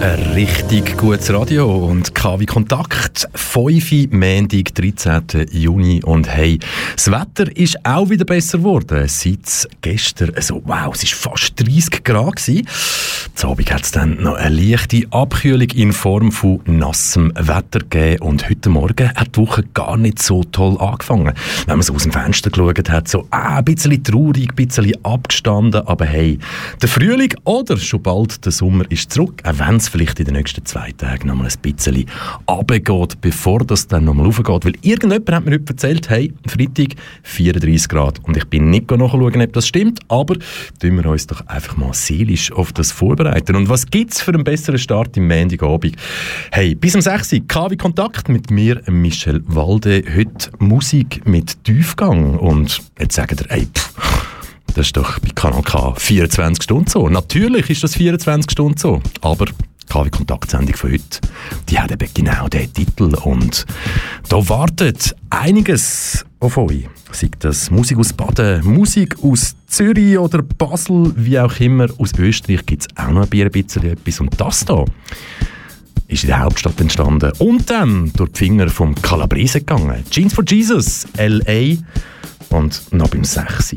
Ein richtig gutes Radio und KW Kontakt. 5. Montag, 13. Juni. Und hey, das Wetter ist auch wieder besser geworden. Seit gestern, also wow, es war fast 30 Grad. Zum Abend hat es dann noch eine leichte Abkühlung in Form von nassem Wetter gegeben. Und heute Morgen hat die Woche gar nicht so toll angefangen. Wenn man so aus dem Fenster geschaut hat, so ah, ein bisschen traurig, ein bisschen abgestanden. Aber hey, der Frühling oder schon bald der Sommer ist zurück, wenn es vielleicht in den nächsten zwei Tagen noch mal ein bisschen runtergeht, bevor das dann noch mal raufgeht. Weil irgendjemand hat mir heute erzählt, hey, Freitag 34 Grad. Und ich bin nicht nachschauen, ob das stimmt, aber tun wir uns doch einfach mal seelisch auf das vorbereiten. Und was gibt es für einen besseren Start im Montagabend? Hey, bis um 6 Uhr KW Kontakt mit mir, Michel Walde. Heute Musik mit Tiefgang. Und jetzt sagt ihr, ey, pff, das ist doch bei Kanal K 24 Stunden so. Natürlich ist das 24 Stunden so. Aber KW Kontaktsendung von heute, die hat eben genau diesen Titel und da wartet einiges auf euch. Sei das Musik aus Baden, Musik aus Zürich oder Basel, wie auch immer. Aus Österreich gibt es auch noch ein bisschen etwas. Und das hier ist in der Hauptstadt entstanden und dann durch die Finger vom Calabrese gegangen. Jeans for Jesus, L.A. und noch beim 6.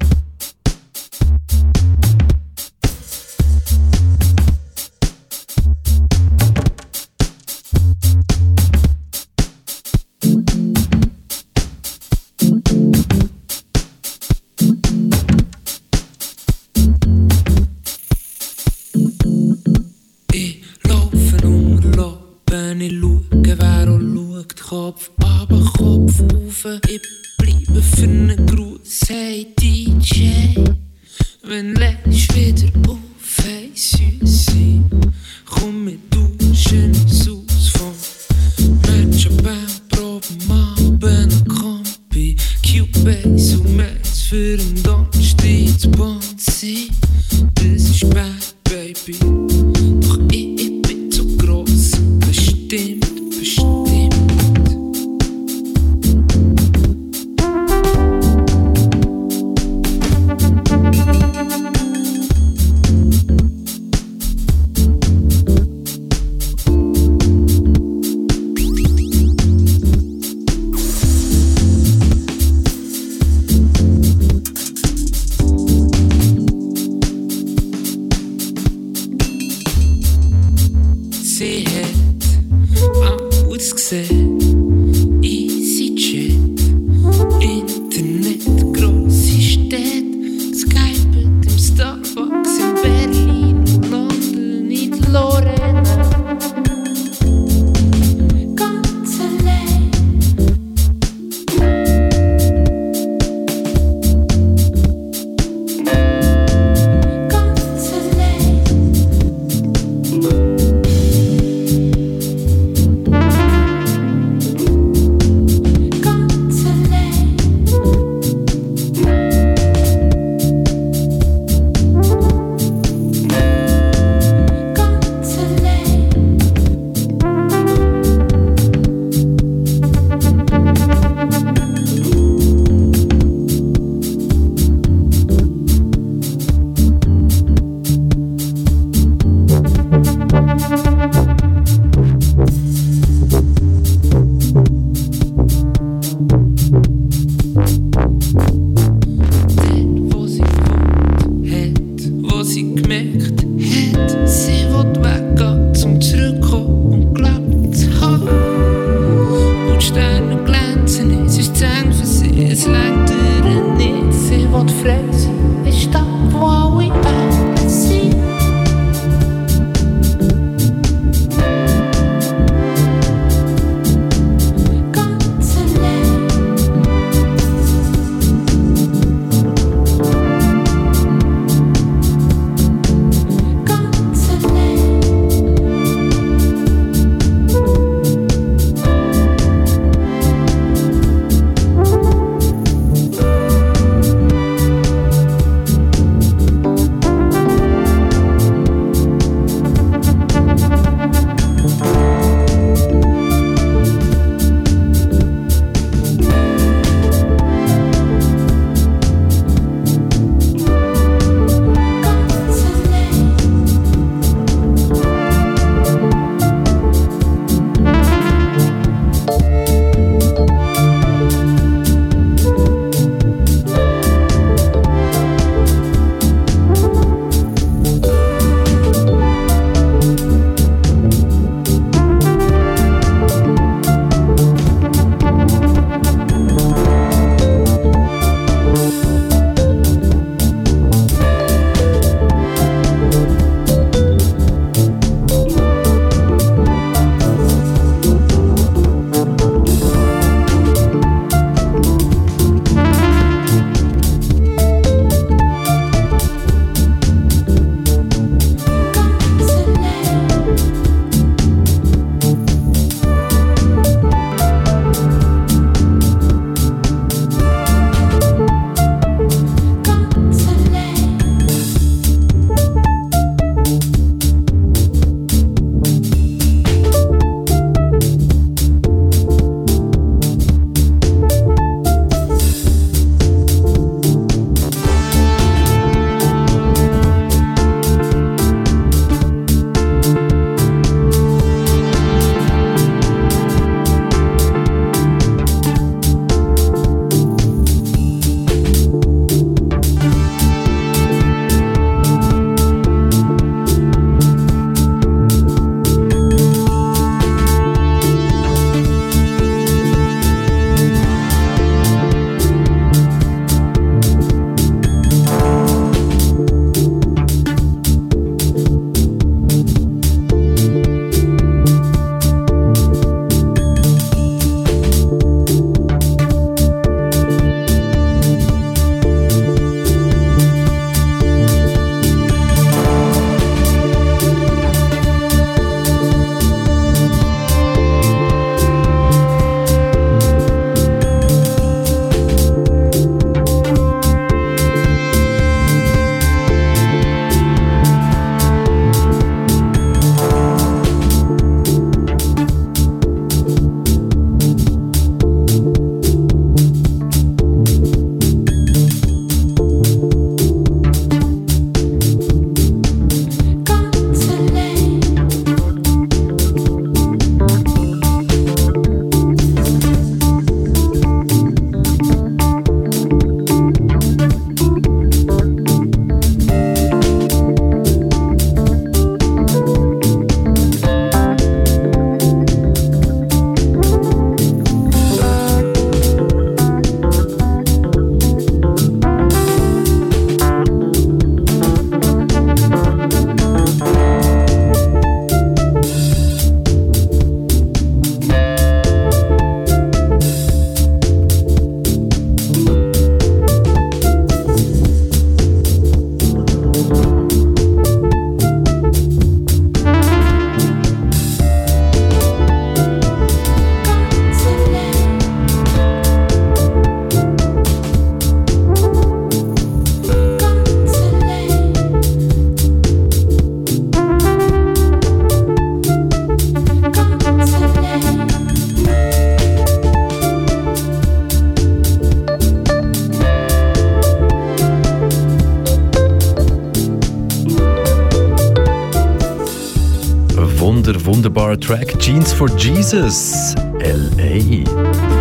For Jesus. L.A.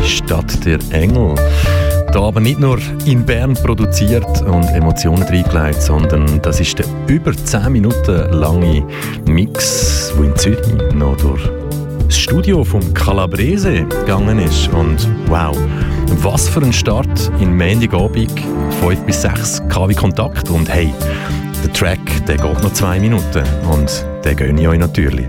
Stadt der Engel. Da aber nicht nur in Bern produziert und Emotionen reingelegt, sondern das ist der über 10 Minuten lange Mix, der in Zürich noch durch das Studio vom Calabrese gegangen ist. Und wow, was für ein Start in Montagabend, 5 bis 6 KW Kontakt. Und hey, der Track, der geht noch 2 Minuten und den gönne ich euch natürlich.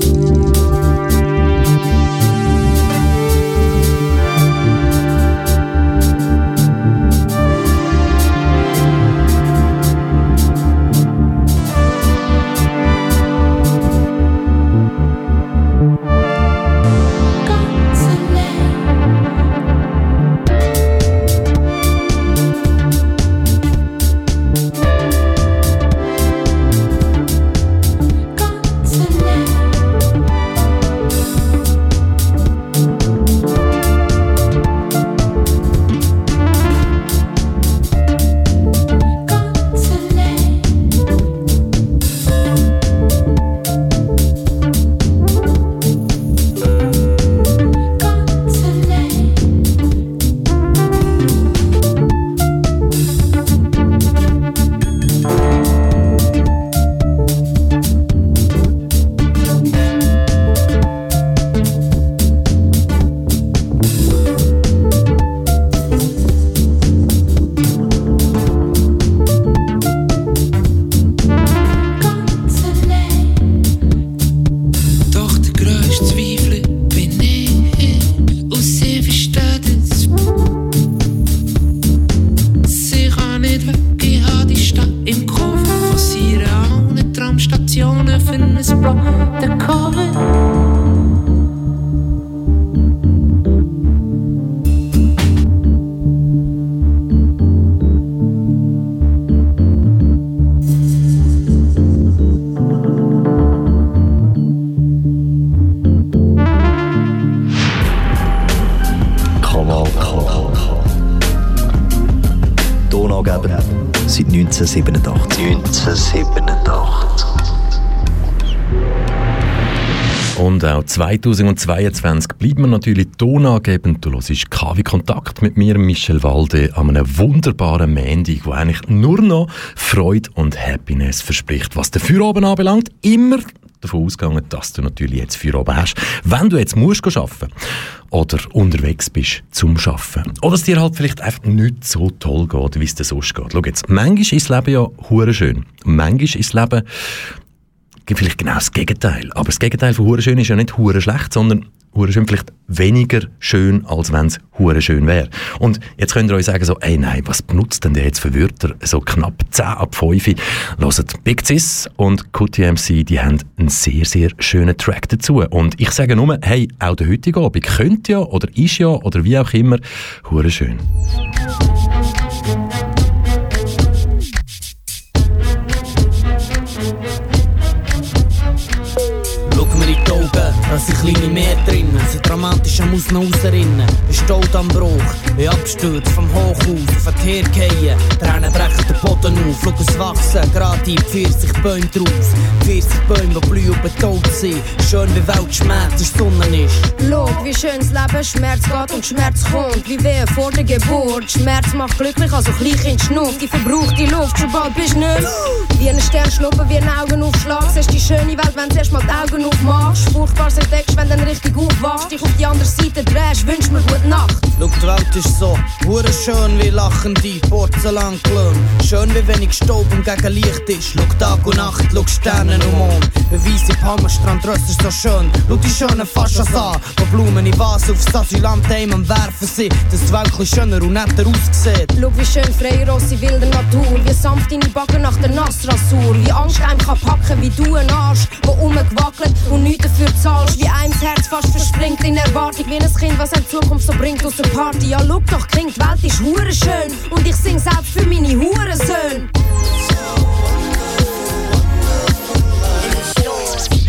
Tramstationen für ein Plattencover. 2022 bleibt man natürlich tonangebend. Du hörst KW Kontakt mit mir, Michel Walde, an einem wunderbaren Montag, wo eigentlich nur noch Freude und Happiness verspricht. Was den Feierabend anbelangt, immer davon ausgegangen, dass du natürlich jetzt Feierabend hast. Wenn du jetzt musst arbeiten oder unterwegs bist zum Arbeiten. Oder es dir halt vielleicht einfach nicht so toll geht, wie es dir sonst geht. Schau jetzt, manchmal ist das Leben ja schön. Manchmal ist das Leben vielleicht genau das Gegenteil. Aber das Gegenteil von hure schön ist ja nicht hure schlecht, sondern hure schön vielleicht weniger schön, als wenn es hure schön wäre. Und jetzt könnt ihr euch sagen so, ey nein, was benutzt denn der jetzt für Wörter? So knapp 10 ab 5. Hört Big Sis und QTMC, die haben einen sehr, sehr schönen Track dazu. Und ich sage nur, hey, auch der heutige Abend könnte ja oder ist ja oder wie auch immer hure schön. Die Augen, da sind kleine Meer drinnen. Sind dramatisch am Aus- und Rausrinnen. Ein Staut am Bruch, ein Absturz vom Hochhaus auf den Teer fallen. Tränen brechen den Boden auf, es wachsen, gerade in 40 Bäume draus. 40 Bäume, die blühen und tot sind. Schön wie Welt schmerzt, der Sonne ist. Schau, wie schön das Leben Schmerz geht und Schmerz kommt, wie Wehe vor der Geburt. Schmerz macht glücklich, also Kleinkind schnupft, die verbrauchte Luft, schon bald bist du nicht. Wie ein Stern schnuppen, wie ein Augenaufschlag, siehst die schöne Welt, wenn du erst mal die Augen aufmachst. Furchtbares entdeckst, wenn du dann richtig aufwachst, dich auf die andere Seite drehst, wünsch mir gute Nacht. Schau, die Welt ist so, hure schön wie lachende Porzellanklöhne. Schön wie wenig Staub und gegen Licht ist. Schau Tag und Nacht, schau Sterne und Mond. Beweis im Hammerstrand, ist so schön. Schau die schönen Faschas an, wo Blumen in Vase aufs Asylant am werfen sind. Dass die Welt schöner und netter aussieht. Schau, wie schön frei Rosse wilde Natur, wie sanft deine Backen nach der Nassrasur, wie Angst einem kann packen, wie du ein Arsch, wo rumgewackelt und nichts dafür zahlst, wie einem das Herz fast verspringt in Erwartung, wie ein Kind, was eine Zukunft so bringt aus der Party. Ja, schau doch, die Welt ist hure schön und ich sing selbst für meine Hurensöhne.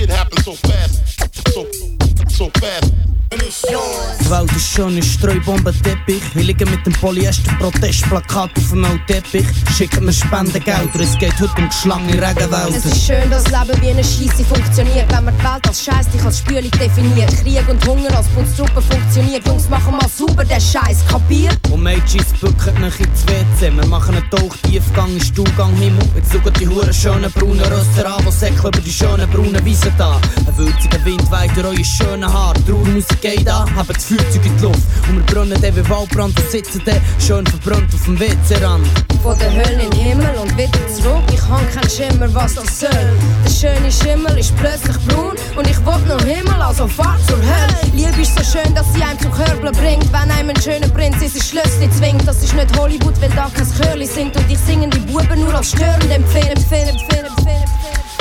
Shit happens so fast, so so fast. Die Welt ist schöner Streubombenteppich. Ich liege mit dem Polyester-Protestplakat auf einem Teppich. Schicken mir Spendengelder, es geht heute um geschlangene Regenwälder. Es ist schön, dass Leben wie eine Scheisse funktioniert, wenn man die Welt als Scheiß dich als Spülung definiert. Krieg und Hunger als Putztruppe funktioniert. Jungs, machen mal sauber den Scheiß, kapiert? Und Mädchen bücken mich ins WC. Wir machen einen Tauchtiefgang in Stuhlgang Himmel. Jetzt schauen die huren schönen braunen Röster an, die säckeln über die schönen braunen Wiesen da. Ein würziger Wind weht durch eure schönen Haare. Trauermusik geht an, haben das Feuerzeug in die Luft. Und wir brennen dann wie Waldbrand und sitzen dann schön verbrannt auf dem WC-Rand. Von der Hölle in den Himmel und wieder zurück. Ich hab keinen Schimmer, was das soll. Der schöne Schimmel ist plötzlich braun und ich wollt noch Himmel, also fahr zur Hölle. Liebe ist so schön, dass sie einem zum Körbeln bringt. Wenn einem ein schöner Prinz ist Schlössli zwingt. Das ist nicht Hollywood, weil da kein Chörli singt und ich singen die Buben nur als störend empfehlen, empfehlen, empfehlen, empfehlen. empfehlen.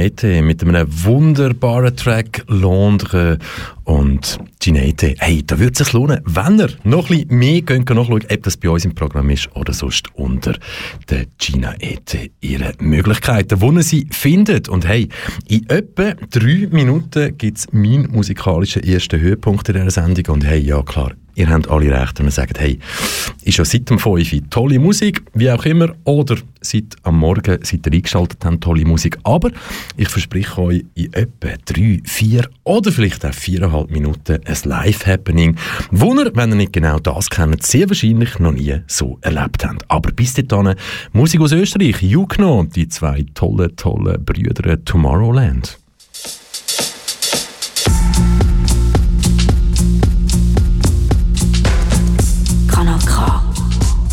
Gina Ete mit einem wunderbaren Track Londres und Gina Ete. Hey, da würde es sich lohnen, wenn ihr noch ein bisschen mehr könnt, nachschauen ob das bei uns im Programm ist oder sonst unter der Gina Ete ihre Möglichkeiten, wo ihr sie findet. Und hey, in etwa drei Minuten gibt es meinen musikalischen ersten Höhepunkt in dieser Sendung und hey, ja klar, ihr habt alle recht, wenn ihr sagt, hey, ist ja seit dem 5 tolle Musik, wie auch immer, oder seit am Morgen, seit ihr eingeschaltet habt, tolle Musik, aber ich verspreche euch in etwa drei, vier oder vielleicht auch viereinhalb Minuten ein Live-Happening, wo ihr, wenn ihr nicht genau das kennt, sehr wahrscheinlich noch nie so erlebt habt. Aber bis dahin, Musik aus Österreich, Jukno, die zwei tolle, tolle Brüder Tomorrowland.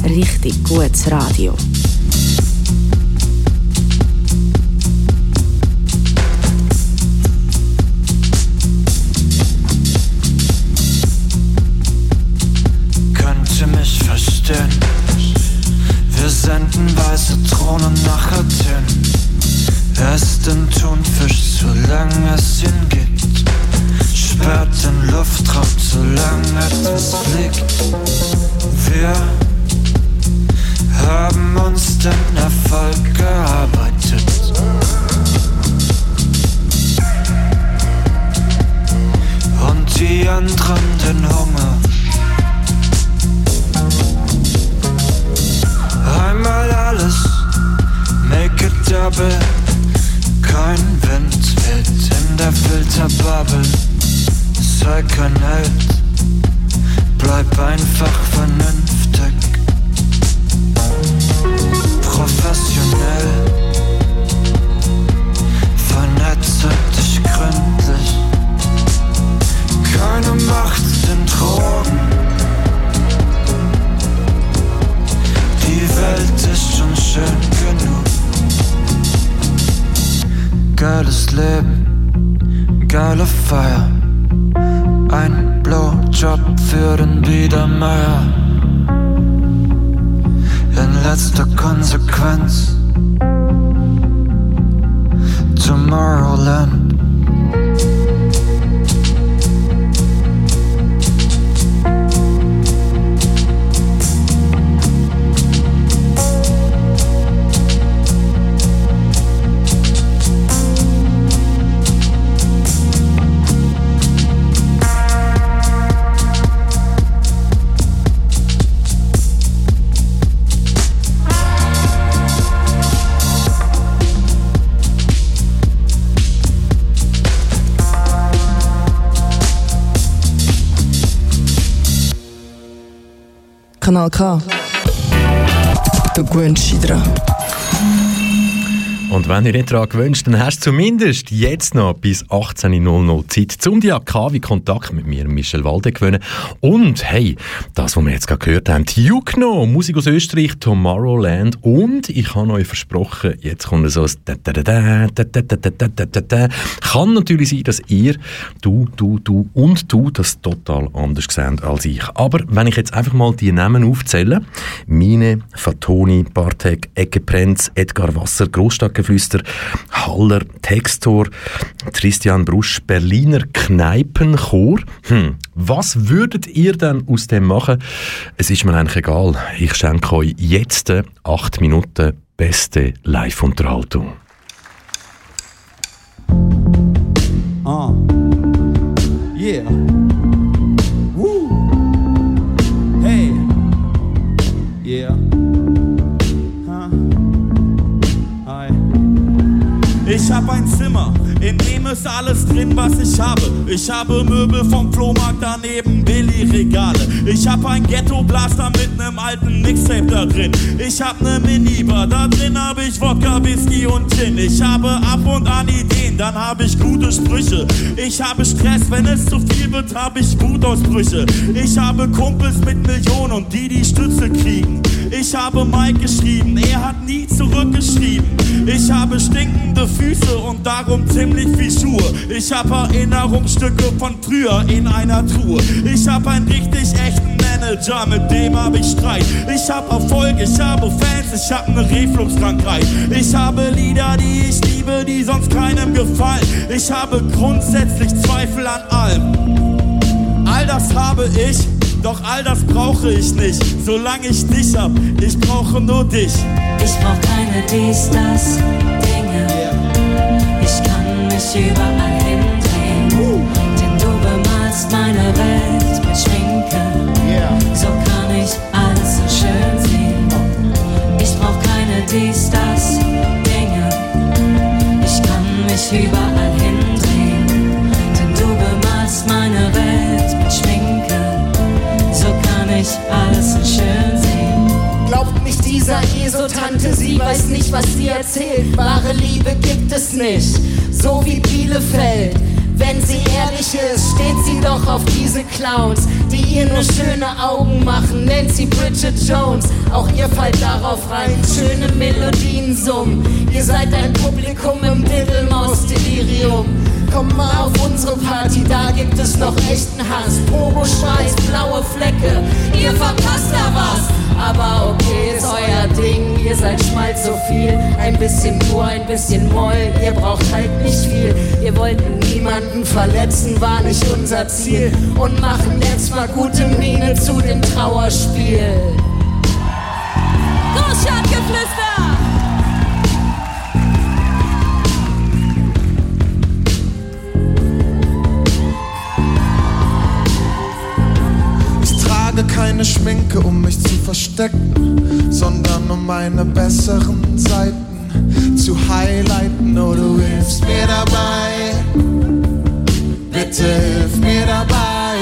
Richtig gutes Radio. könnte mich verstehen. Wir senden weiße Drohnen nach Athen. Esst den Thunfisch, solange es ihn gibt. Sperrt den Luftraum, solange etwas fliegt. Wir haben uns den Erfolg gearbeitet. Und die anderen den Hunger. Einmal alles, make it double. Kein Wind weht in der Filterbubble. Sei kein Held, bleib einfach vernünftig. Kanal K. Du gewöhnst dich dran. Und wenn ihr nicht daran gewünscht, dann hast du zumindest jetzt noch bis 18.00 Zeit zum wie Kontakt mit mir, Michel Walde, gewöhnen. Und hey, das, was wir jetzt gerade gehört haben, Jukno, Musik aus Österreich, Tomorrowland. Und ich habe euch versprochen, jetzt kommt so ein Kann natürlich sein, dass ihr, du, du, du und du das total anders seht als ich. Aber wenn ich jetzt einfach mal die Namen aufzähle, Mine, Fatoni, Bartek, Ecke Prenz, Edgar Wasser, Großstadtgeflüster, Haller, Textor, Christian Brusch, Berliner Kneipenchor. Hm, was würdet ihr denn aus dem machen? Es ist mir eigentlich egal. Ich schenke euch jetzt acht Minuten beste Live-Unterhaltung. Uh. Yeah. Ich hab ein Zimmer, in dem ist alles drin, was ich habe. Ich habe Möbel vom Flohmarkt daneben, Billy-Regale. Ich hab ein Ghetto-Blaster mit nem alten Mixtape da drin. Ich hab ne Minibar, da drin hab ich Wodka, Whisky und Gin. Ich habe ab und an Ideen, dann hab ich gute Sprüche. Ich habe Stress, wenn es zu viel wird, hab ich Wutausbrüche. Ich habe Kumpels mit Millionen und die, die Stütze kriegen. Ich habe Mike geschrieben, er hat nie zurückgeschrieben. Ich habe stinkende Füße und darum ziemlich viel Schuhe. Ich habe Erinnerungsstücke von früher in einer Truhe. Ich habe einen richtig echten Manager, mit dem hab ich Streit. Ich hab Erfolg, ich habe Fans, ich hab ne Refluxkrankheit. Ich habe Lieder, die ich liebe, die sonst keinem gefallen. Ich habe grundsätzlich Zweifel an allem. All das habe ich, doch all das brauche ich nicht. Solange ich dich hab, ich brauche nur dich. Ich brauch keine dies, das, mich überall hindrehen. Denn du bemalst meine Welt mit Schminke. So kann ich alles so schön sehen. Ich brauch keine dies, das, Dinge. Ich kann mich überall hindrehen. Denn du bemalst meine Welt mit Schminke. So kann ich alles dieser ESO-Tante, sie weiß nicht, was sie erzählt. Wahre Liebe gibt es nicht, so wie Bielefeld. Wenn sie ehrlich ist, steht sie doch auf diese Clowns, die ihr nur schöne Augen machen. Nennt sie Bridget Jones, auch ihr fallt darauf rein. Schöne Melodien summen, ihr seid ein Publikum im Diddlemaus-Delirium. Komm mal auf unsere Party, da gibt es noch echten Hass. Pogo-Schweiß, blaue Flecke, ihr verpasst da was. Aber okay, ist euer Ding, ihr seid schmalz so viel. Ein bisschen nur, ein bisschen Moll, ihr braucht halt nicht viel. Wir wollten niemanden verletzen, war nicht unser Ziel. Und machen jetzt mal gute Miene zu dem Trauerspiel. Großstadtgeflüster! Keine Schminke, um mich zu verstecken, sondern um meine besseren Seiten zu highlighten. Oh, du hilfst mir dabei, bitte hilf mir dabei.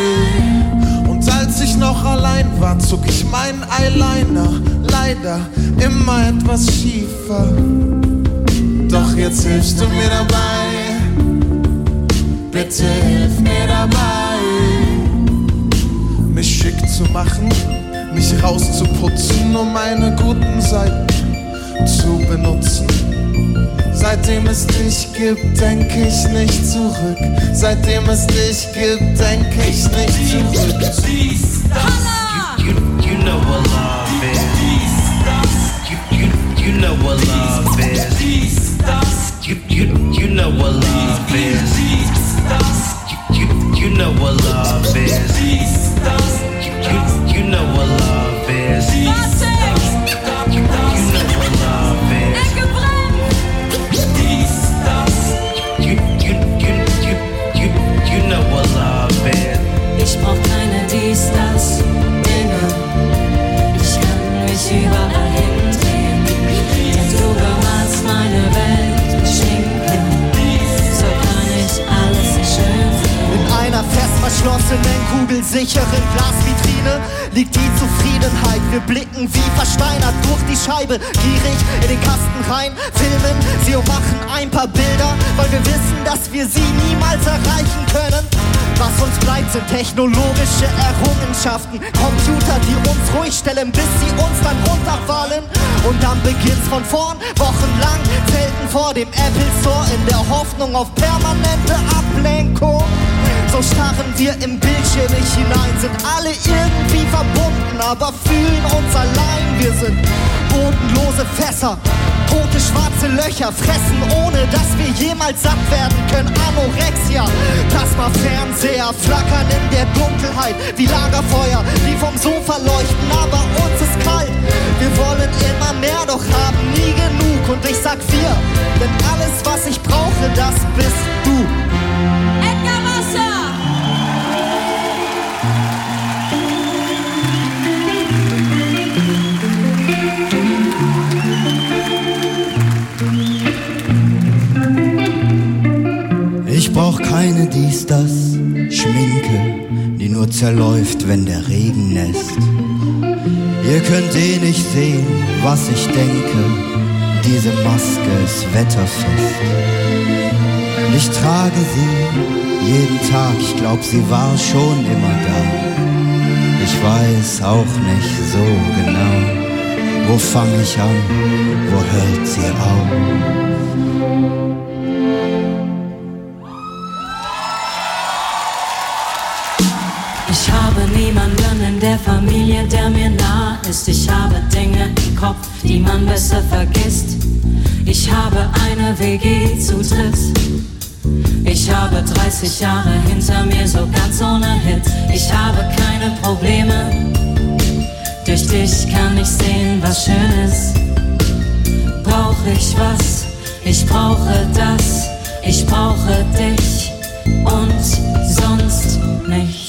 Und als ich noch allein war, zog ich meinen Eyeliner leider immer etwas schiefer. Doch jetzt hilfst du mir dabei, bitte hilf mir dabei mich schick zu machen, mich rauszuputzen, um meine guten Seiten zu benutzen. Seitdem es dich gibt, denk ich nicht zurück. Seitdem es dich gibt, denk ich nicht zurück. You know what love is. You, you, you know what love is. Technologische Errungenschaften. Computer, die uns ruhig stellen, bis sie uns dann runterfallen. Und dann beginnt's von vorn, wochenlang, zelten vor dem Apple Store in der Hoffnung auf permanente Ablenkung. So starren wir im Bildschirm nicht hinein, sind alle irgendwie verbunden, aber fühlen uns allein. Wir sind bodenlose Fässer, tote schwarze Löcher, fressen ohne dass wir jemals satt werden können. Anorexia, Plasma-Fernseher flackern in der Dunkelheit wie Lagerfeuer, die vom Sofa leuchten, aber uns ist kalt. Wir wollen immer mehr, doch haben nie genug. Und ich sag wir, denn alles, was ich brauche, das bist du. Edgar Wasser! Keine dies, das Schminke, die nur zerläuft, wenn der Regen nässt. Ihr könnt eh nicht sehen, was ich denke, diese Maske ist wetterfest. Ich trage sie jeden Tag, ich glaub, sie war schon immer da. Ich weiß auch nicht so genau, wo fang ich an, wo hört sie auf. Habe niemanden, in der Familie, der mir nah ist. Ich habe Dinge im Kopf, die man besser vergisst. Ich habe eine WG zu dritt. Ich habe 30 Jahre hinter mir, so ganz ohne Hit. Ich habe keine Probleme. Durch dich kann ich sehen, was schön ist. Brauch ich was? Ich brauche das. Ich brauche dich und sonst nichts.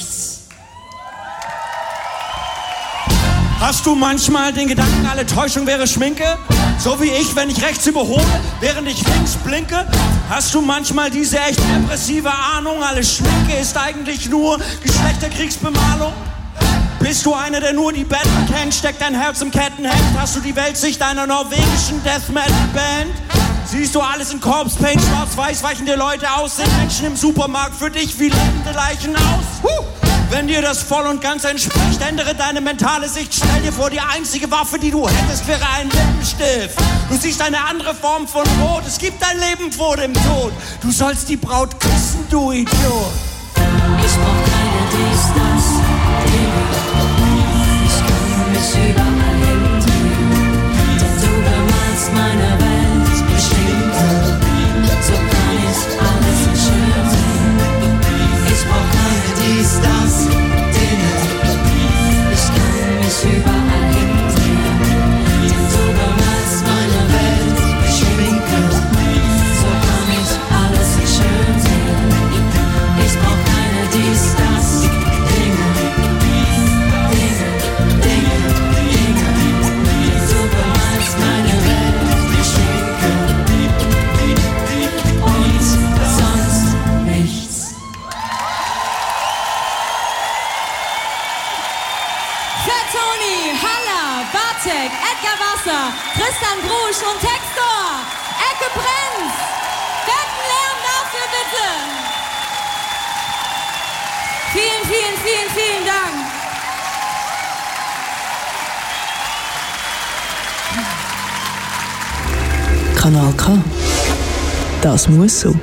Hast du manchmal den Gedanken, alle Täuschung wäre Schminke? So wie ich, wenn ich rechts überhole, während ich links blinke? Hast du manchmal diese echt depressive Ahnung, alle Schminke ist eigentlich nur Geschlechterkriegsbemalung? Bist du einer, der nur die Betten kennt? Steckt dein Herz im Kettenhemd? Hast du die Weltsicht einer norwegischen Death Metal Band? Siehst du alles in Corpse Paint, schwarz-weiß weichen dir Leute aus? Sind Menschen im Supermarkt für dich wie lebende Leichen aus? Huh! Wenn dir das voll und ganz entspricht, ändere deine mentale Sicht. Stell dir vor, die einzige Waffe, die du hättest, wäre ein Lippenstift. Du siehst eine andere Form von Rot. Es gibt ein Leben vor dem Tod. Du sollst die Braut küssen, du Idiot. Ich brauch So.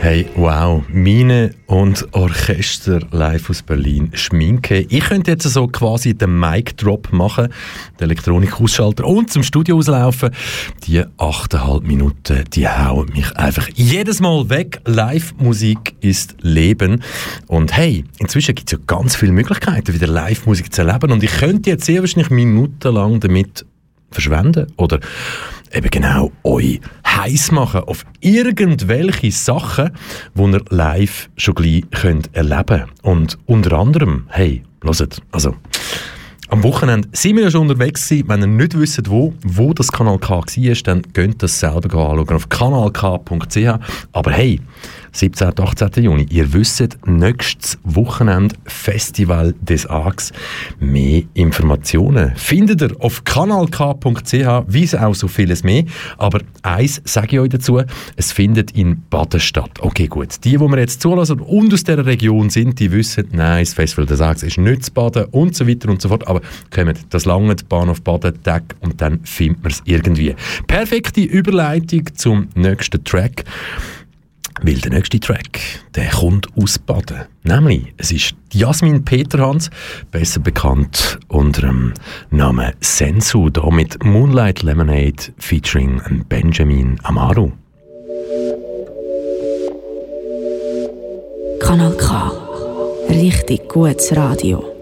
Hey, wow, Mine und Orchester live aus Berlin, Schminke. Ich könnte jetzt so quasi den Mic-Drop machen, den Elektronik-Ausschalter und zum Studio auslaufen. Die 8,5 Minuten, die hauen mich einfach jedes Mal weg. Live-Musik ist Leben. Und hey, inzwischen gibt es ja ganz viele Möglichkeiten, wieder Live-Musik zu erleben. Und ich könnte jetzt sehr wahrscheinlich minutenlang damit verschwenden oder eben genau euch heiß machen auf irgendwelche Sachen, die ihr live schon gleich könnt erleben Und unter anderem, hey, hört, also am Wochenende sind wir ja schon unterwegs gewesen. Wenn ihr nicht wisst, wo, wo das Kanal K war, dann könnt ihr das selber anschauen auf kanalk.ch. Aber hey, 17. und 18. Juni, ihr wisst, nächstes Wochenende Festival des Arcs. Mehr Informationen findet ihr auf kanalk.ch, wie auch so vieles mehr. Aber eins sage ich euch dazu, es findet in Baden statt. Okay, gut. Die, die wir jetzt zulassen und aus dieser Region sind, die wissen, nein, das Festival des Arcs ist nicht zu Baden und so weiter und so fort. Aber kommt, das lange Bahnhof Baden, Tag und dann findet man es irgendwie. Perfekte Überleitung zum nächsten Track. Weil der nächste Track, der kommt aus Baden. Nämlich, es ist Jasmin Peterhans, besser bekannt unter dem Namen Sensu, da mit Moonlight Lemonade featuring Benjamin Amaru. Kanal K. Richtig gutes Radio.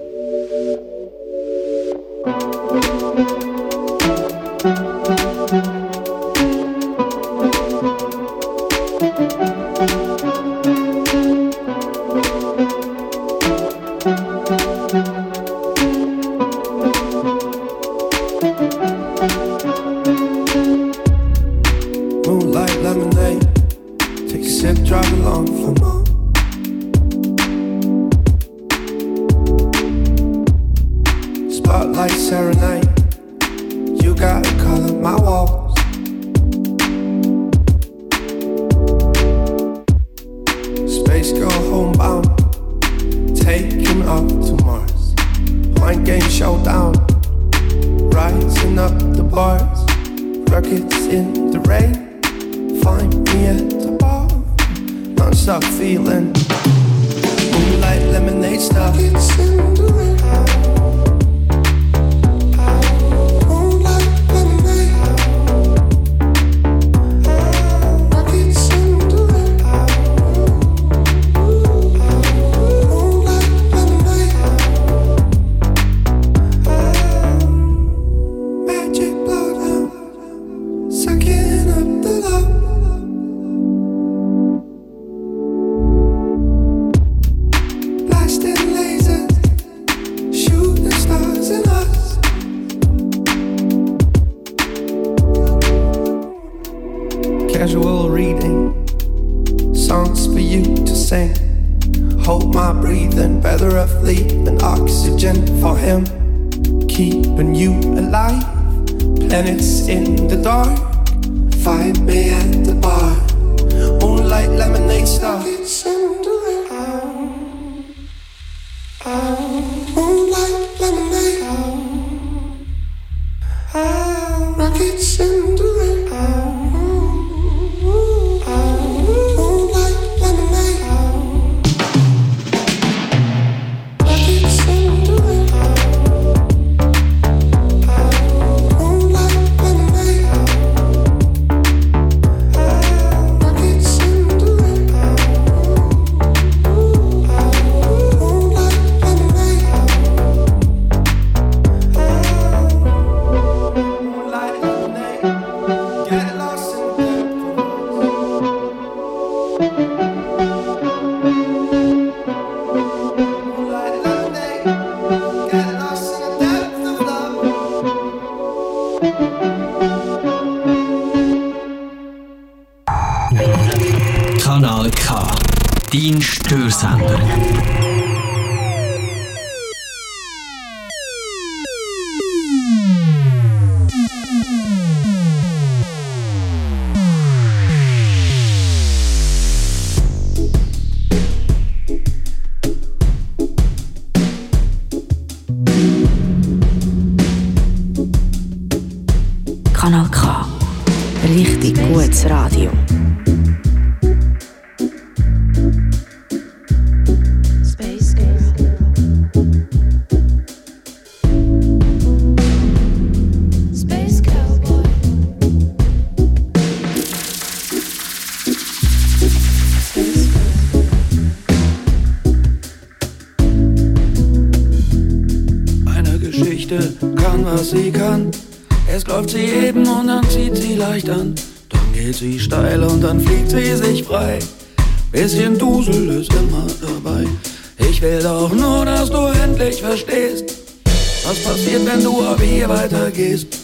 Weitergehst.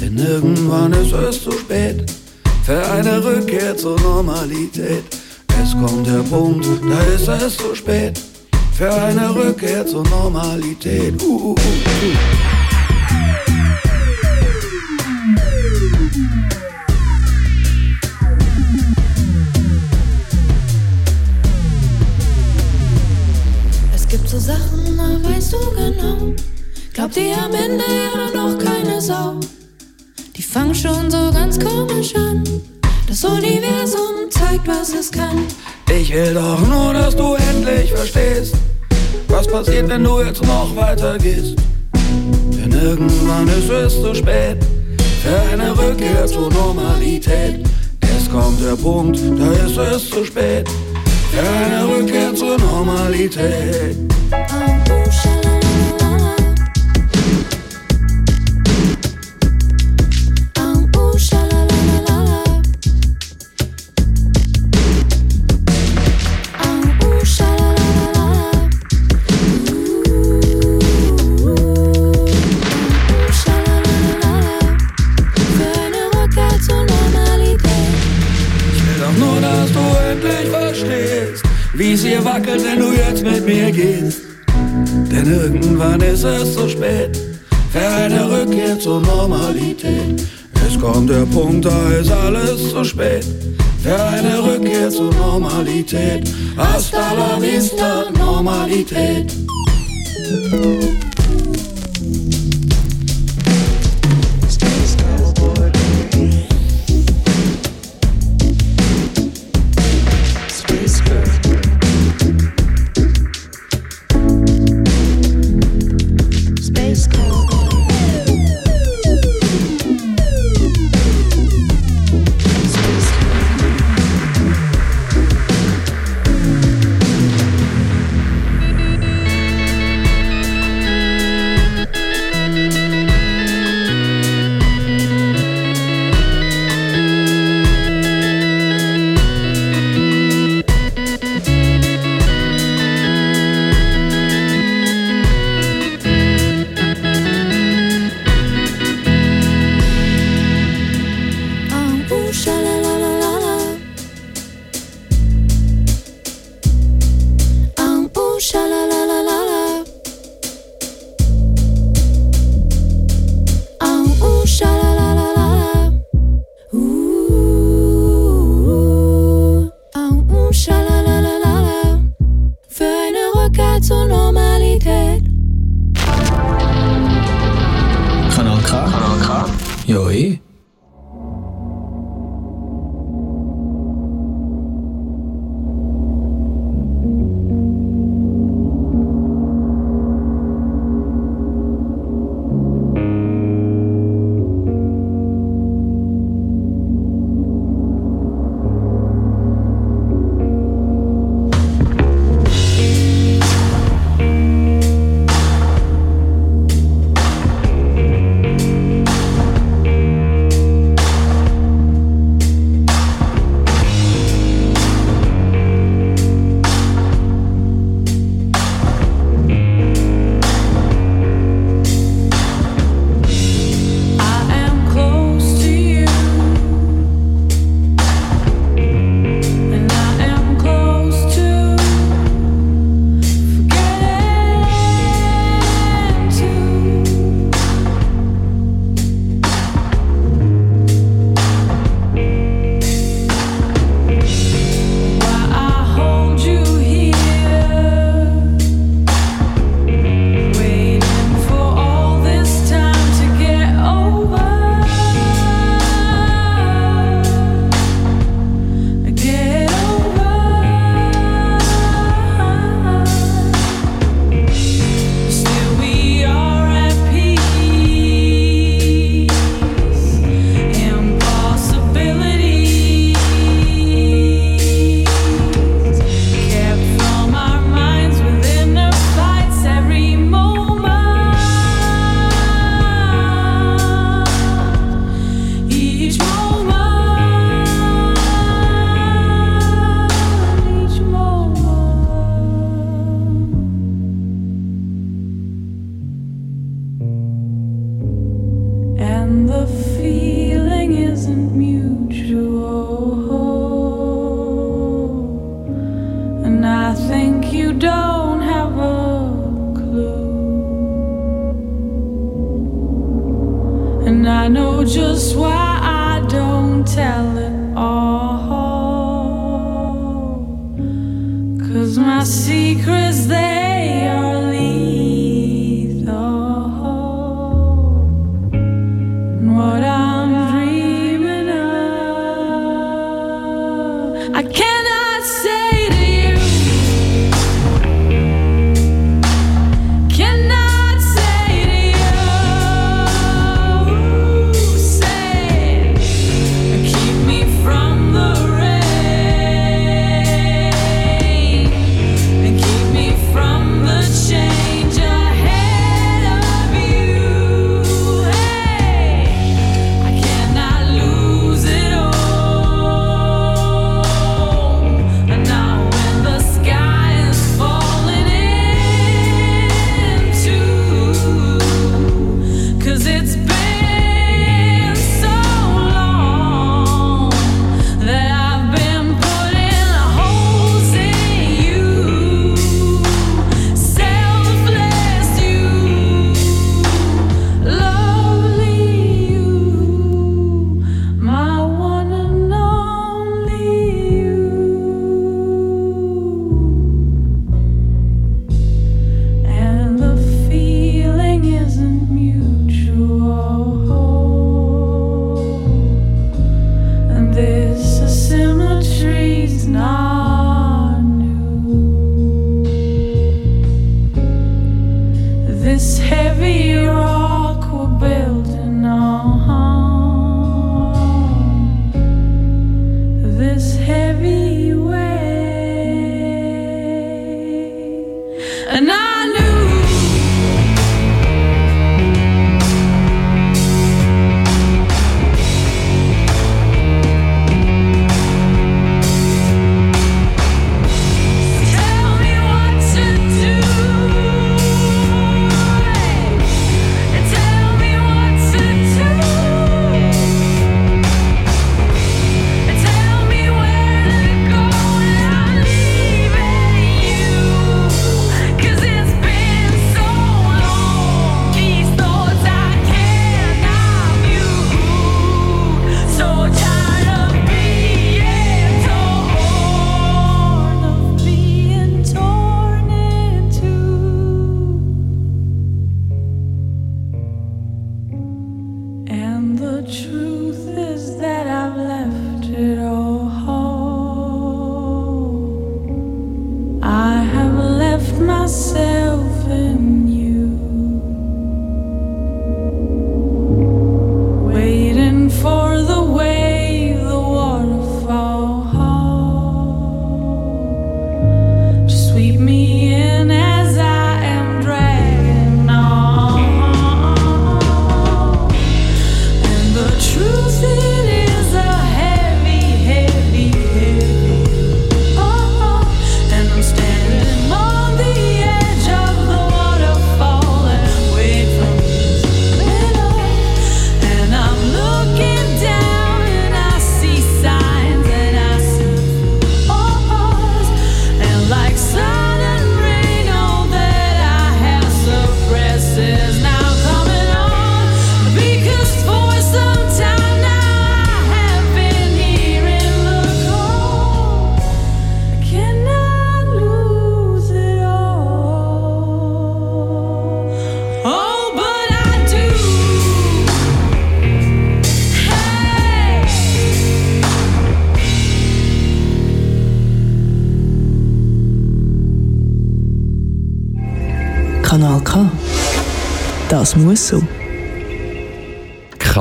Denn irgendwann ist es zu spät für eine Rückkehr zur Normalität. Es kommt der Punkt, da ist es zu spät für eine Rückkehr zur Normalität. Uh, uh, uh, uh. Es gibt so Sachen, da weißt du genau. Glaubt die am Ende ja noch keine Sau. Die fangen schon so ganz komisch an. Das Universum zeigt, was es kann. Ich will doch nur, dass du endlich verstehst, was passiert, wenn du jetzt noch weiter gehst. Denn irgendwann ist es zu spät für eine Rückkehr zur Normalität. Es kommt der Punkt, da ist es zu spät für eine Rückkehr zur Normalität. Au,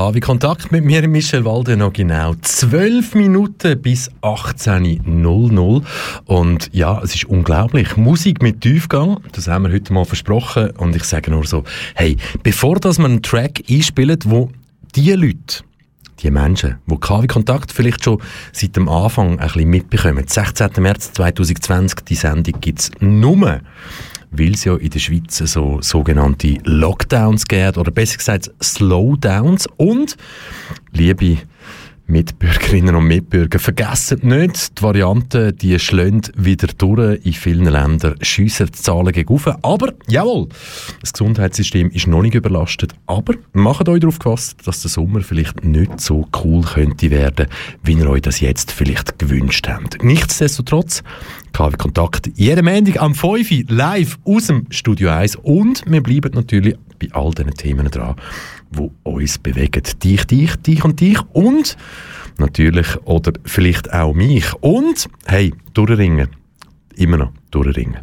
habe Kontakt mit mir, Michel Walde, noch genau 12 Minuten bis 18.00 Uhr. Und ja, es ist unglaublich. Musik mit Tiefgang, das haben wir heute mal versprochen. Und ich sage nur so, hey, bevor dass man einen Track einspielt, wo die Leute die Menschen, die KW Kontakt vielleicht schon seit dem Anfang ein bisschen mitbekommen. 16. März 2020, die Sendung gibt es nur weil es ja in der Schweiz so sogenannte Lockdowns gibt oder besser gesagt Slowdowns. Und liebe Mitbürgerinnen und Mitbürger, vergessen nicht, die Variante, die schlönt wieder durch. In vielen Ländern schiessen die Zahlen gegen. Aber, jawohl, das Gesundheitssystem ist noch nicht überlastet. Aber macht euch darauf gefasst, dass der Sommer vielleicht nicht so cool könnte werden, wie ihr euch das jetzt vielleicht gewünscht habt. Nichtsdestotrotz, KW Kontakt jeden Montag am 5 Uhr live aus dem Studio 1 und wir bleiben natürlich bei all diesen Themen dran, die uns bewegen. Dich, dich, dich und dich und natürlich oder vielleicht auch mich. Und, hey, durchringen. Immer noch durchringen.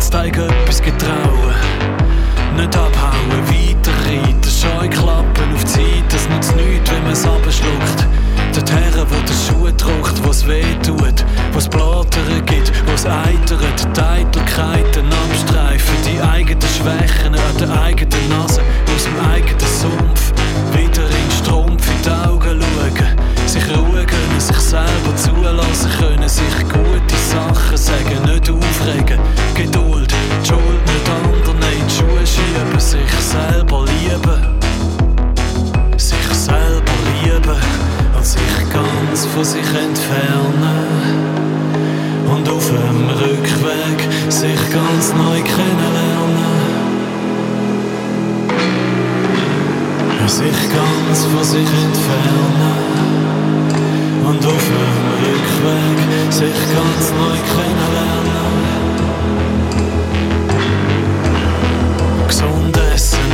Mit Salzteig etwas getrauen. Nicht abhauen, weiterreiten, Scheuklappen auf die Seite, es nützt nichts, wenn man es abschluckt. Dorthin, wo der Schuh druckt, wo es weh tut, wo es Blattern gibt, wo es eitert, die Eitelkeiten am Streifen, die eigenen Schwächen an der eigenen Nase, aus dem eigenen Sumpf, wieder in den Strumpf in die Augen schauen, sich ruhen können, sich selber zulassen können, sich gute Sachen sagen, nicht aufregen, sich selber lieben, sich selber lieben und sich ganz von sich entfernen und auf dem Rückweg sich ganz neu kennenlernen. Sich ganz von sich entfernen und auf dem Rückweg sich ganz neu kennenlernen.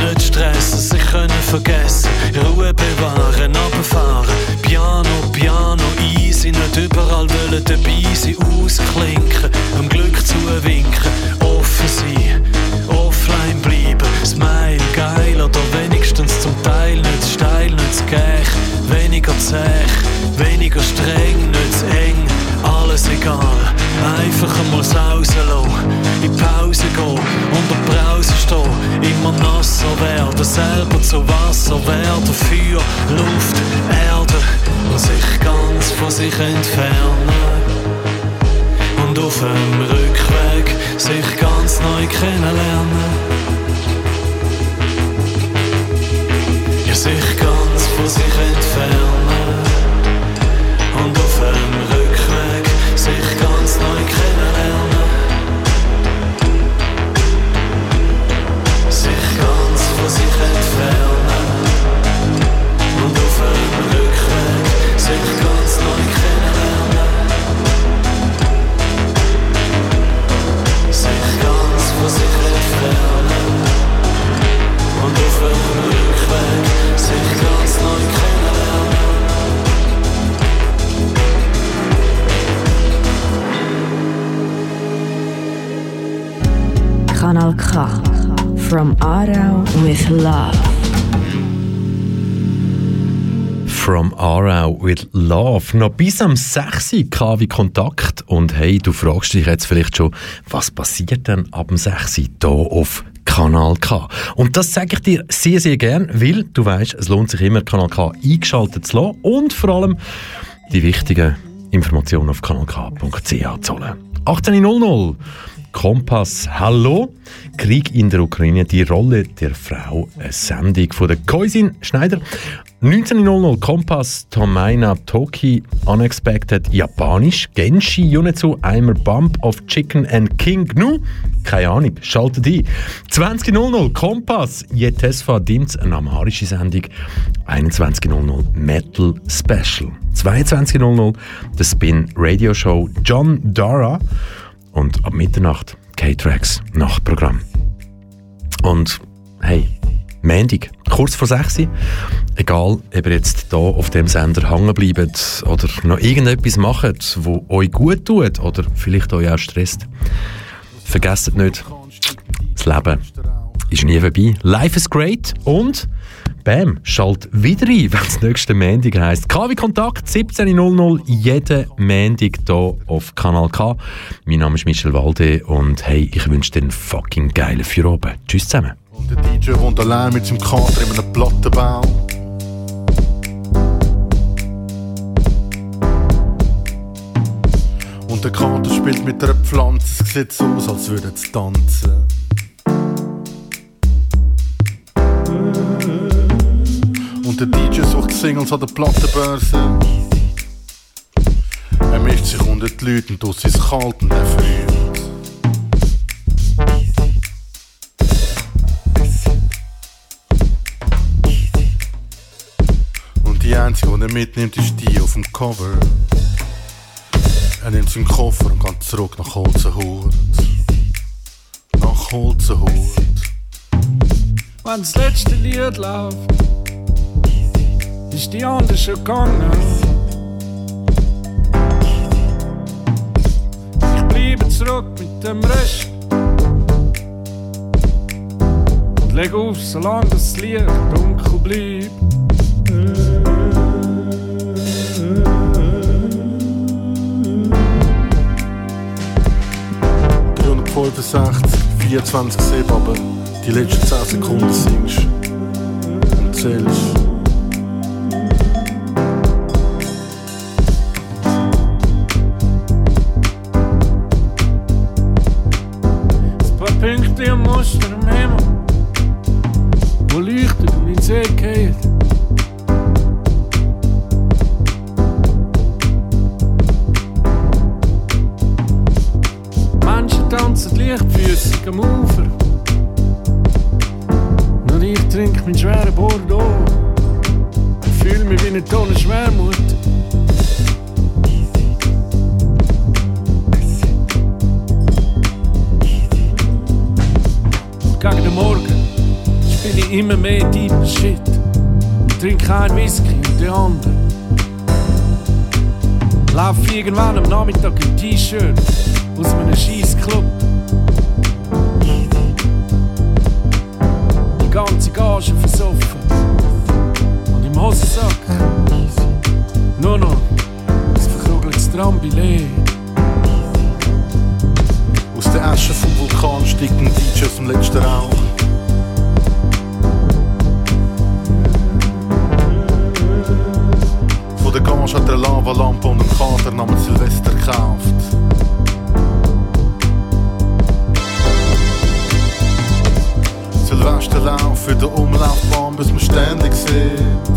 Nicht stressen, sich können vergessen, Ruhe bewahren, runterfahren, Piano, Piano, easy, nicht überall wollen dabei sein, ausklinken, am Glück zuwinken, nasser werden, selber zu Wasser werden, Feuer, Luft, Erde und sich ganz von sich entfernen. Und auf dem Rückweg sich ganz neu kennenlernen. Ja, sich ganz von sich entfernen. Love. From Aarau with Love. Noch bis am 6. KW Kontakt. Und hey, du fragst dich jetzt vielleicht schon, was passiert denn ab dem 6. hier auf Kanal K? Und das sage ich dir sehr, sehr gern, weil du weißt, es lohnt sich immer, Kanal K eingeschaltet zu lassen und vor allem die wichtigen Informationen auf kanalk.ch zu holen. 18.00 Kompass, hallo. Krieg in der Ukraine, die Rolle der Frau. Eine Sendung von der Koisin Schneider. 19.00 Kompass, Tomaina Toki, Unexpected, Japanisch, Genshi Yunetsu, Eimer Bump of Chicken and King Gnu. Keine Ahnung, schaltet ein. 20.00 Kompass, Jetesfa Dimz, eine amharische Sendung. 21.00 Metal Special. 22.00 The Spin Radio Show John Dara und ab Mitternacht K-Tracks Nachtprogramm. Und hey, Mendig, kurz vor 6 Uhr, egal ob ihr jetzt hier auf dem Sender hängen bleibt oder noch irgendetwas macht, wo euch gut tut oder vielleicht euch auch stresst, vergesst nicht, das Leben ist nie vorbei. Life is great und Bam, schalt wieder ein, wenn es nächste Montag heisst. KW Kontakt 17.00 jeden Montag hier auf Kanal K. Mein Name ist Michel Walde und hey, ich wünsche dir einen fucking geilen Feierabend. Tschüss zusammen. Und der DJ wohnt allein mit seinem Kater in einem Plattenbau. Und der Kater spielt mit einer Pflanze, es sieht so aus, als würde es tanzen. Der DJ sucht Singles an der Plattenbörse. Er mischt sich unter die Leute und tut es kalt und er friert. Und die einzige, die er mitnimmt, ist die auf dem Cover. Er nimmt seinen Koffer und geht zurück nach Holzenhut. Nach Holzenhut. Wenn das letzte Lied läuft, ist die schon gegangen. Ich bleibe zurück mit dem Rest und leg auf, solange das Licht dunkel bleibt. 365, 24 7, aber die letzten 10 Sekunden singst und zählst. Bis man ständig sieht.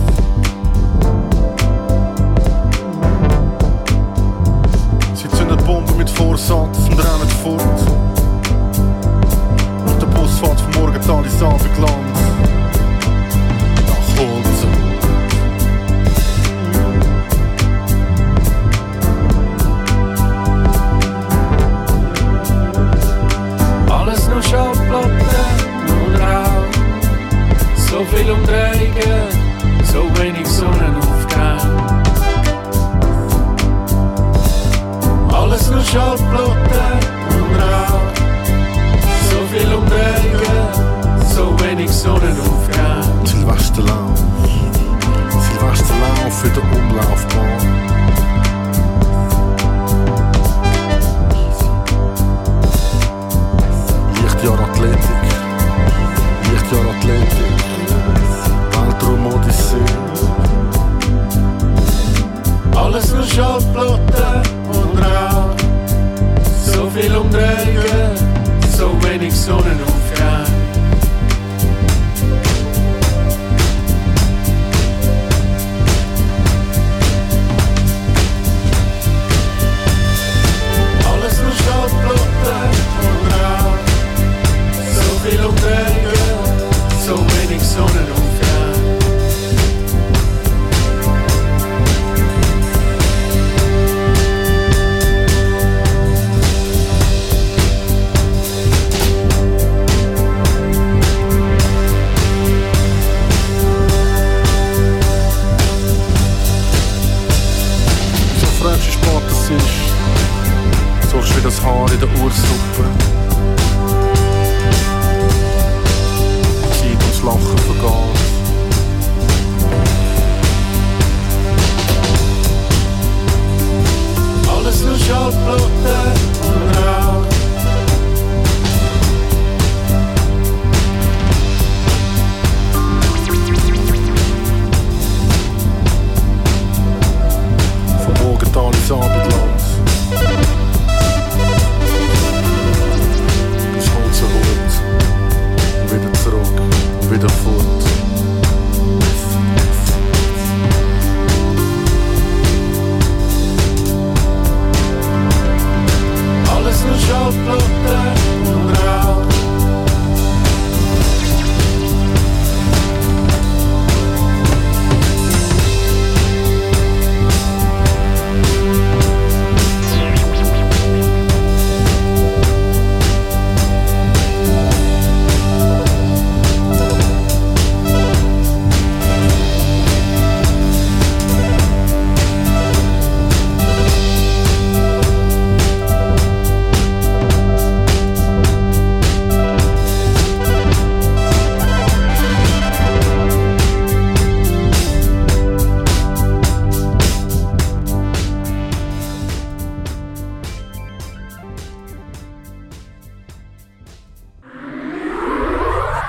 har i det ordstoppet.